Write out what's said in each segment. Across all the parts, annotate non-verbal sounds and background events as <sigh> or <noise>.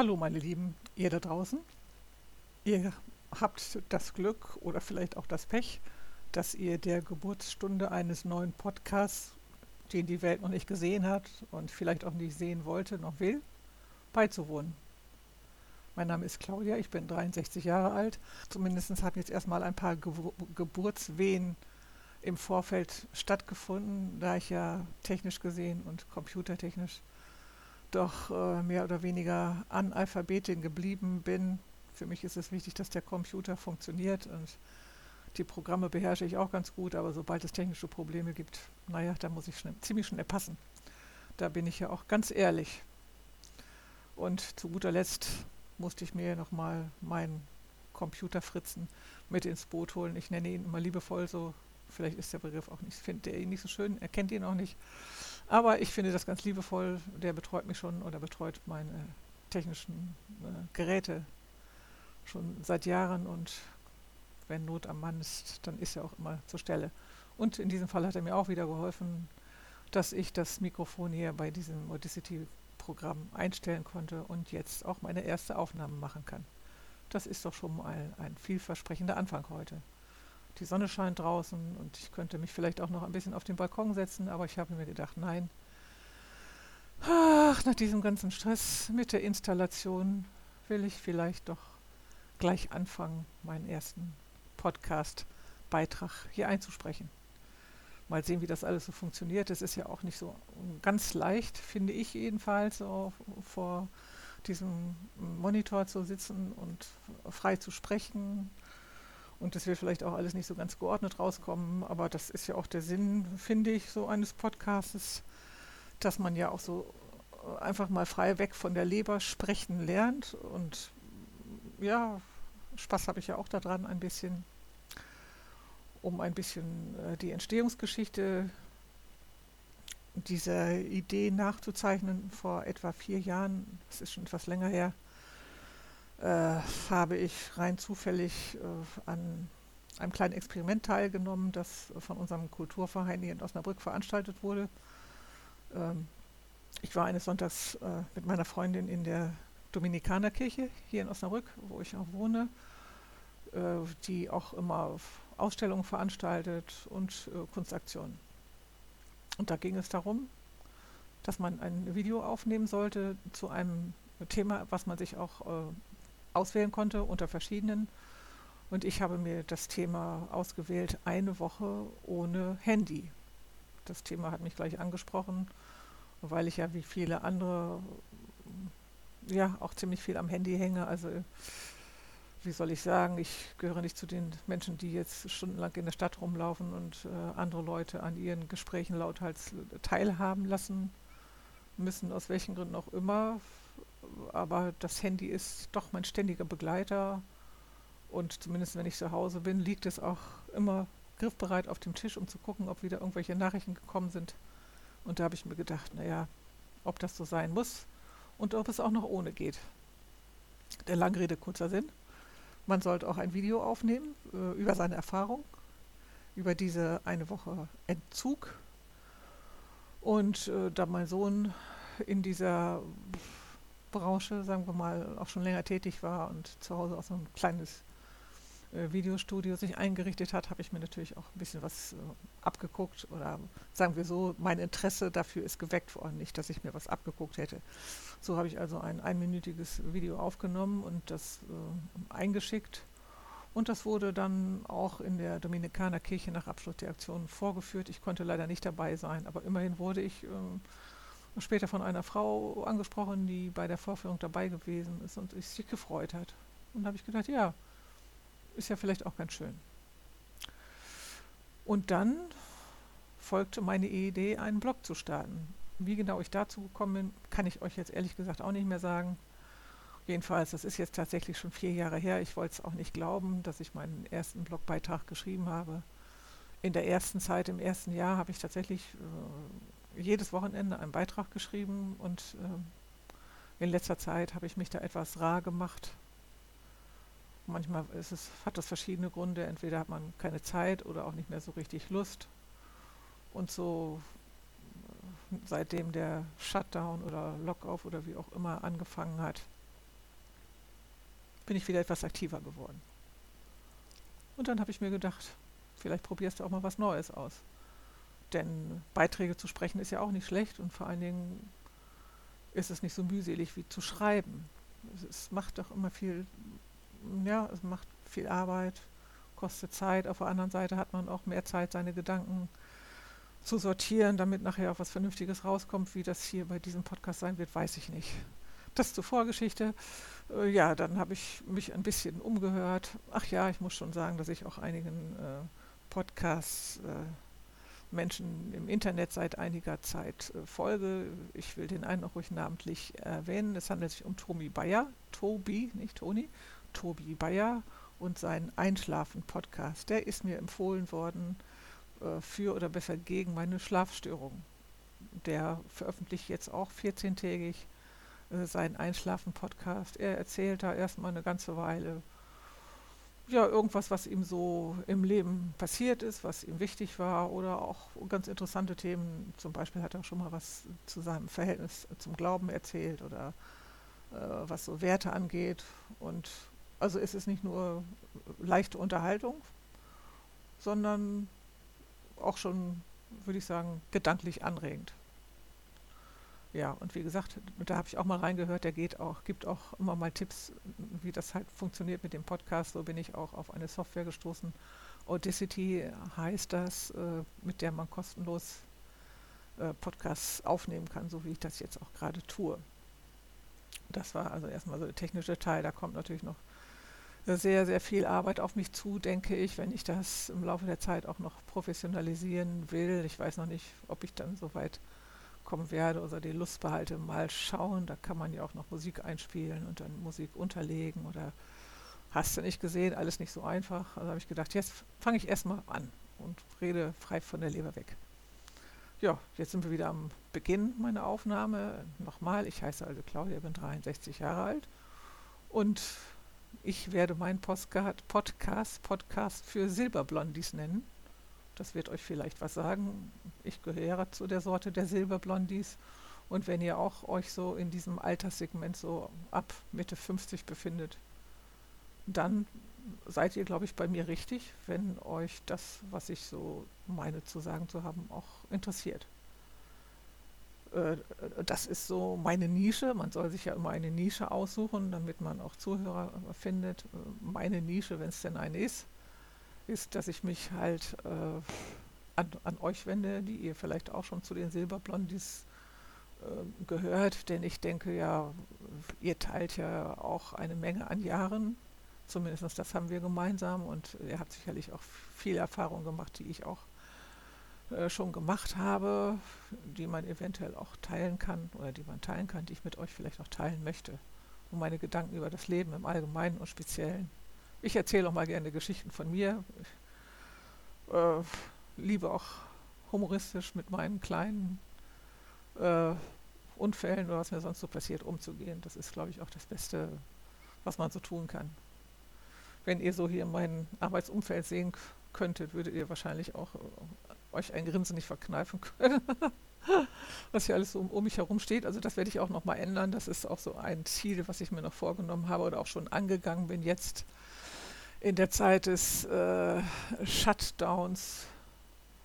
Hallo meine Lieben, ihr da draußen. Ihr habt das Glück oder vielleicht auch das Pech, dass ihr der Geburtsstunde eines neuen Podcasts, den die Welt noch nicht gesehen hat und vielleicht auch nicht sehen wollte, noch will, beizuwohnen. Mein Name ist Claudia, ich bin 63 Jahre alt. Zumindest haben jetzt erstmal ein paar Ge Geburtswehen im Vorfeld stattgefunden, da ich ja technisch gesehen und computertechnisch doch äh, mehr oder weniger Analphabetin geblieben bin. Für mich ist es wichtig, dass der Computer funktioniert und die Programme beherrsche ich auch ganz gut, aber sobald es technische Probleme gibt, naja, da muss ich schnell, ziemlich schnell passen. Da bin ich ja auch ganz ehrlich. Und zu guter Letzt musste ich mir nochmal meinen Computerfritzen mit ins Boot holen. Ich nenne ihn immer liebevoll so. Vielleicht ist der Begriff auch nicht, findet er ihn nicht so schön, er kennt ihn auch nicht. Aber ich finde das ganz liebevoll. Der betreut mich schon oder betreut meine technischen äh, Geräte schon seit Jahren und wenn Not am Mann ist, dann ist er auch immer zur Stelle. Und in diesem Fall hat er mir auch wieder geholfen, dass ich das Mikrofon hier bei diesem Audacity-Programm einstellen konnte und jetzt auch meine erste Aufnahme machen kann. Das ist doch schon mal ein vielversprechender Anfang heute. Die Sonne scheint draußen und ich könnte mich vielleicht auch noch ein bisschen auf den Balkon setzen, aber ich habe mir gedacht, nein. Ach, nach diesem ganzen Stress mit der Installation will ich vielleicht doch gleich anfangen, meinen ersten Podcast-Beitrag hier einzusprechen. Mal sehen, wie das alles so funktioniert. Es ist ja auch nicht so ganz leicht, finde ich jedenfalls, so vor diesem Monitor zu sitzen und frei zu sprechen und das wird vielleicht auch alles nicht so ganz geordnet rauskommen, aber das ist ja auch der Sinn, finde ich, so eines Podcasts, dass man ja auch so äh, einfach mal frei weg von der Leber sprechen lernt. Und ja, Spaß habe ich ja auch daran ein bisschen, um ein bisschen äh, die Entstehungsgeschichte dieser Idee nachzuzeichnen. Vor etwa vier Jahren, das ist schon etwas länger her, habe ich rein zufällig äh, an einem kleinen Experiment teilgenommen, das von unserem Kulturverein hier in Osnabrück veranstaltet wurde. Ähm, ich war eines Sonntags äh, mit meiner Freundin in der Dominikanerkirche hier in Osnabrück, wo ich auch wohne, äh, die auch immer Ausstellungen veranstaltet und äh, Kunstaktionen. Und da ging es darum, dass man ein Video aufnehmen sollte zu einem Thema, was man sich auch äh, auswählen konnte unter verschiedenen. Und ich habe mir das Thema ausgewählt, eine Woche ohne Handy. Das Thema hat mich gleich angesprochen, weil ich ja wie viele andere ja auch ziemlich viel am Handy hänge. Also wie soll ich sagen, ich gehöre nicht zu den Menschen, die jetzt stundenlang in der Stadt rumlaufen und äh, andere Leute an ihren Gesprächen lauthals teilhaben lassen müssen, aus welchen Gründen auch immer aber das Handy ist doch mein ständiger Begleiter und zumindest wenn ich zu Hause bin, liegt es auch immer griffbereit auf dem Tisch, um zu gucken, ob wieder irgendwelche Nachrichten gekommen sind. Und da habe ich mir gedacht, naja, ob das so sein muss und ob es auch noch ohne geht. Der Langrede, kurzer Sinn. Man sollte auch ein Video aufnehmen äh, über seine Erfahrung, über diese eine Woche Entzug. Und äh, da mein Sohn in dieser Branche, sagen wir mal, auch schon länger tätig war und zu Hause auch so ein kleines äh, Videostudio sich eingerichtet hat, habe ich mir natürlich auch ein bisschen was äh, abgeguckt oder sagen wir so, mein Interesse dafür ist geweckt worden, nicht, dass ich mir was abgeguckt hätte. So habe ich also ein einminütiges Video aufgenommen und das äh, eingeschickt. Und das wurde dann auch in der Dominikanerkirche nach Abschluss der Aktion vorgeführt. Ich konnte leider nicht dabei sein, aber immerhin wurde ich ähm, später von einer Frau angesprochen, die bei der Vorführung dabei gewesen ist und sich gefreut hat. Und da habe ich gedacht, ja, ist ja vielleicht auch ganz schön. Und dann folgte meine Idee, einen Blog zu starten. Wie genau ich dazu gekommen bin, kann ich euch jetzt ehrlich gesagt auch nicht mehr sagen. Jedenfalls, das ist jetzt tatsächlich schon vier Jahre her. Ich wollte es auch nicht glauben, dass ich meinen ersten Blogbeitrag geschrieben habe. In der ersten Zeit, im ersten Jahr, habe ich tatsächlich äh, jedes Wochenende einen Beitrag geschrieben und äh, in letzter Zeit habe ich mich da etwas rar gemacht. Manchmal es, hat das verschiedene Gründe. Entweder hat man keine Zeit oder auch nicht mehr so richtig Lust. Und so äh, seitdem der Shutdown oder Lockoff oder wie auch immer angefangen hat, bin ich wieder etwas aktiver geworden. Und dann habe ich mir gedacht, vielleicht probierst du auch mal was Neues aus. Denn Beiträge zu sprechen ist ja auch nicht schlecht und vor allen Dingen ist es nicht so mühselig wie zu schreiben. Es, macht doch immer viel, ja, es macht viel Arbeit, kostet Zeit. Auf der anderen Seite hat man auch mehr Zeit, seine Gedanken zu sortieren, damit nachher auch was Vernünftiges rauskommt. Wie das hier bei diesem Podcast sein wird, weiß ich nicht. Das zur Vorgeschichte. Äh, ja, dann habe ich mich ein bisschen umgehört. Ach ja, ich muss schon sagen, dass ich auch einigen äh, Podcasts äh, Menschen im Internet seit einiger Zeit äh, folge. Ich will den einen auch ruhig namentlich erwähnen. Es handelt sich um Tobi Bayer, Tobi, nicht Toni, Tobi Bayer und seinen Einschlafen-Podcast. Der ist mir empfohlen worden äh, für oder besser gegen meine Schlafstörung. Der veröffentlicht jetzt auch 14-tägig äh, seinen Einschlafen-Podcast. Er erzählt da erstmal eine ganze Weile ja, irgendwas, was ihm so im Leben passiert ist, was ihm wichtig war oder auch ganz interessante Themen. Zum Beispiel hat er schon mal was zu seinem Verhältnis zum Glauben erzählt oder äh, was so Werte angeht. Und also es nicht nur leichte Unterhaltung, sondern auch schon, würde ich sagen, gedanklich anregend. Ja, und wie gesagt, da habe ich auch mal reingehört, der geht auch, gibt auch immer mal Tipps, wie das halt funktioniert mit dem Podcast. So bin ich auch auf eine Software gestoßen. Audacity heißt das, äh, mit der man kostenlos äh, Podcasts aufnehmen kann, so wie ich das jetzt auch gerade tue. Das war also erstmal so der technische Teil. Da kommt natürlich noch sehr, sehr viel Arbeit auf mich zu, denke ich, wenn ich das im Laufe der Zeit auch noch professionalisieren will. Ich weiß noch nicht, ob ich dann so weit kommen werde oder die Lust behalte, mal schauen. Da kann man ja auch noch Musik einspielen und dann Musik unterlegen oder hast du nicht gesehen, alles nicht so einfach. Also habe ich gedacht, jetzt fange ich erstmal an und rede frei von der Leber weg. Ja, jetzt sind wir wieder am Beginn meiner Aufnahme. Nochmal, ich heiße also Claudia, bin 63 Jahre alt und ich werde meinen Podcast, Podcast für Silberblondies nennen. Das wird euch vielleicht was sagen. Ich gehöre zu der Sorte der Silberblondies. Und wenn ihr auch euch so in diesem Alterssegment so ab Mitte 50 befindet, dann seid ihr, glaube ich, bei mir richtig, wenn euch das, was ich so meine zu sagen zu haben, auch interessiert. Äh, das ist so meine Nische. Man soll sich ja immer eine Nische aussuchen, damit man auch Zuhörer findet. Meine Nische, wenn es denn eine ist, ist, dass ich mich halt äh, an, an, euch wende, die ihr vielleicht auch schon zu den Silberblondies äh, gehört, denn ich denke ja, ihr teilt ja auch eine Menge an Jahren, zumindest das haben wir gemeinsam und ihr habt sicherlich auch viel Erfahrung gemacht, die ich auch äh, schon gemacht habe, die man eventuell auch teilen kann oder die man teilen kann, die ich mit euch vielleicht auch teilen möchte. Und meine Gedanken über das Leben im Allgemeinen und Speziellen. Ich erzähle auch mal gerne Geschichten von mir. Ich äh, liebe auch humoristisch mit meinen kleinen äh, Unfällen oder was mir sonst so passiert, umzugehen. Das ist, glaube ich, auch das Beste, was man so tun kann. Wenn ihr so hier mein Arbeitsumfeld sehen könntet, würdet ihr wahrscheinlich auch äh, euch ein Grinsen nicht verkneifen können. <laughs> was hier alles so um, um, mich herum steht. Also das werde ich auch noch mal ändern. Das ist auch so ein Ziel, was ich mir noch vorgenommen habe oder auch schon angegangen bin jetzt in der Zeit des äh, Shutdowns,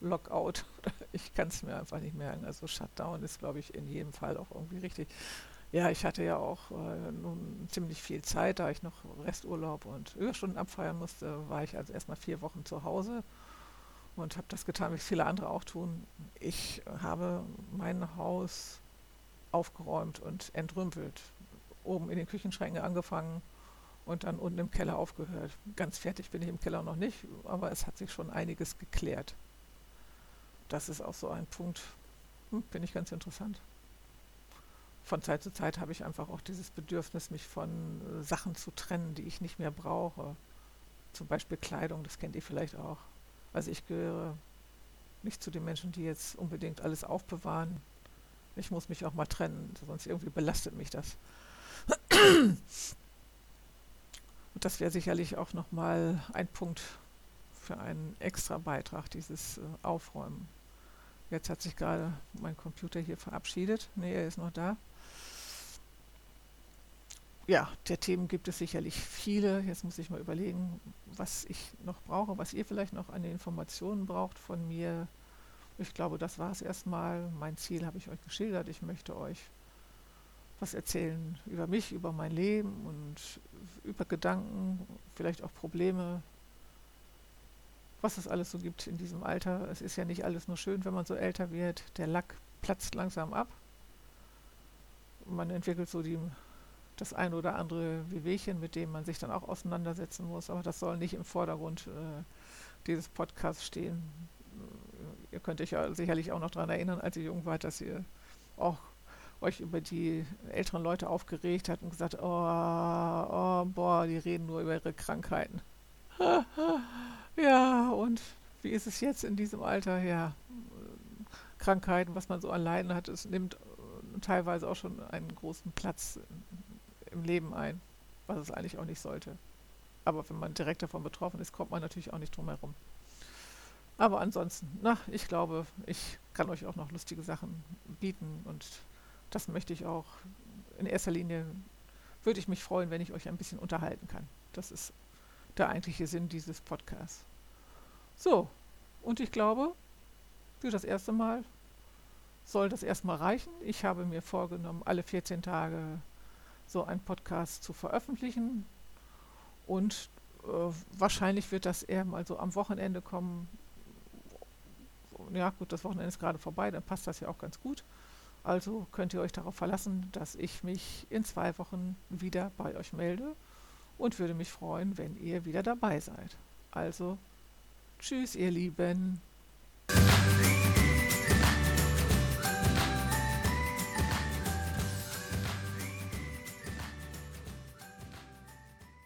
Lockout, <laughs> ich kann es mir einfach nicht merken. Also Shutdown ist, glaube ich, in jedem Fall auch irgendwie richtig. Ja, ich hatte ja auch äh, nun ziemlich viel Zeit, da ich noch Resturlaub und Überstunden abfeiern musste, war ich also erstmal vier Wochen zu Hause und habe das getan, wie viele andere auch tun. Ich habe mein Haus aufgeräumt und entrümpelt, oben in den Küchenschränken angefangen, und dann unten im Keller aufgehört. Ganz fertig bin ich im Keller noch nicht, aber es hat sich schon einiges geklärt. Das ist auch so ein Punkt, hm, finde ich ganz interessant. Von Zeit zu Zeit habe ich einfach auch dieses Bedürfnis, mich von äh, Sachen zu trennen, die ich nicht mehr brauche. Zum Beispiel Kleidung, das kennt ihr vielleicht auch. Also ich gehöre nicht zu den Menschen, die jetzt unbedingt alles aufbewahren. Ich muss mich auch mal trennen, sonst irgendwie belastet mich das. Das wäre sicherlich auch nochmal ein Punkt für einen extra Beitrag, dieses äh, Aufräumen. Jetzt hat sich gerade mein Computer hier verabschiedet. Nee, er ist noch da. ja, der Themen gibt es sicherlich viele. Jetzt muss ich mal überlegen, was ich noch brauche, was ihr vielleicht noch an Informationen braucht von mir. Ich glaube, das war es erstmal. Mein Ziel habe ich euch geschildert. Ich möchte euch was erzählen über mich, über mein Leben und über Gedanken, vielleicht auch Probleme, was es alles so gibt in diesem Alter. Es ist ja nicht alles nur schön, wenn man so älter wird. Der Lack platzt langsam ab. Man entwickelt so die, das ein oder andere Wehwehchen, mit dem man sich dann auch auseinandersetzen muss. Aber das soll nicht im Vordergrund äh, dieses Podcasts stehen. Ihr könnt euch ja sicherlich auch noch daran erinnern, als ihr jung wart, dass ihr auch euch über die älteren Leute aufgeregt hat und gesagt, oh, oh, boah, die reden nur über ihre Krankheiten. <laughs> ja, und wie ist es jetzt in diesem Alter? Ja, Krankheiten, was man so an Leiden hat, es nimmt äh, teilweise auch schon einen großen Platz im Leben ein, was es eigentlich auch nicht sollte. Aber wenn man direkt davon betroffen ist, kommt man natürlich auch nicht drum herum. Aber ansonsten, na, ich glaube, ich kann euch auch noch lustige Sachen bieten und das möchte ich auch. In erster Linie würde ich mich freuen, wenn ich euch ein bisschen unterhalten kann. Das ist der eigentliche Sinn dieses Podcasts. So, und ich glaube, für das erste Mal soll das erstmal reichen. Ich habe mir vorgenommen, alle 14 Tage so einen Podcast zu veröffentlichen. Und äh, wahrscheinlich wird das eher mal so am Wochenende kommen. Ja, gut, das Wochenende ist gerade vorbei, dann passt das ja auch ganz gut. Also könnt ihr euch darauf verlassen, dass ich mich in zwei Wochen wieder bei euch melde und würde mich freuen, wenn ihr wieder dabei seid. Also, tschüss, ihr Lieben.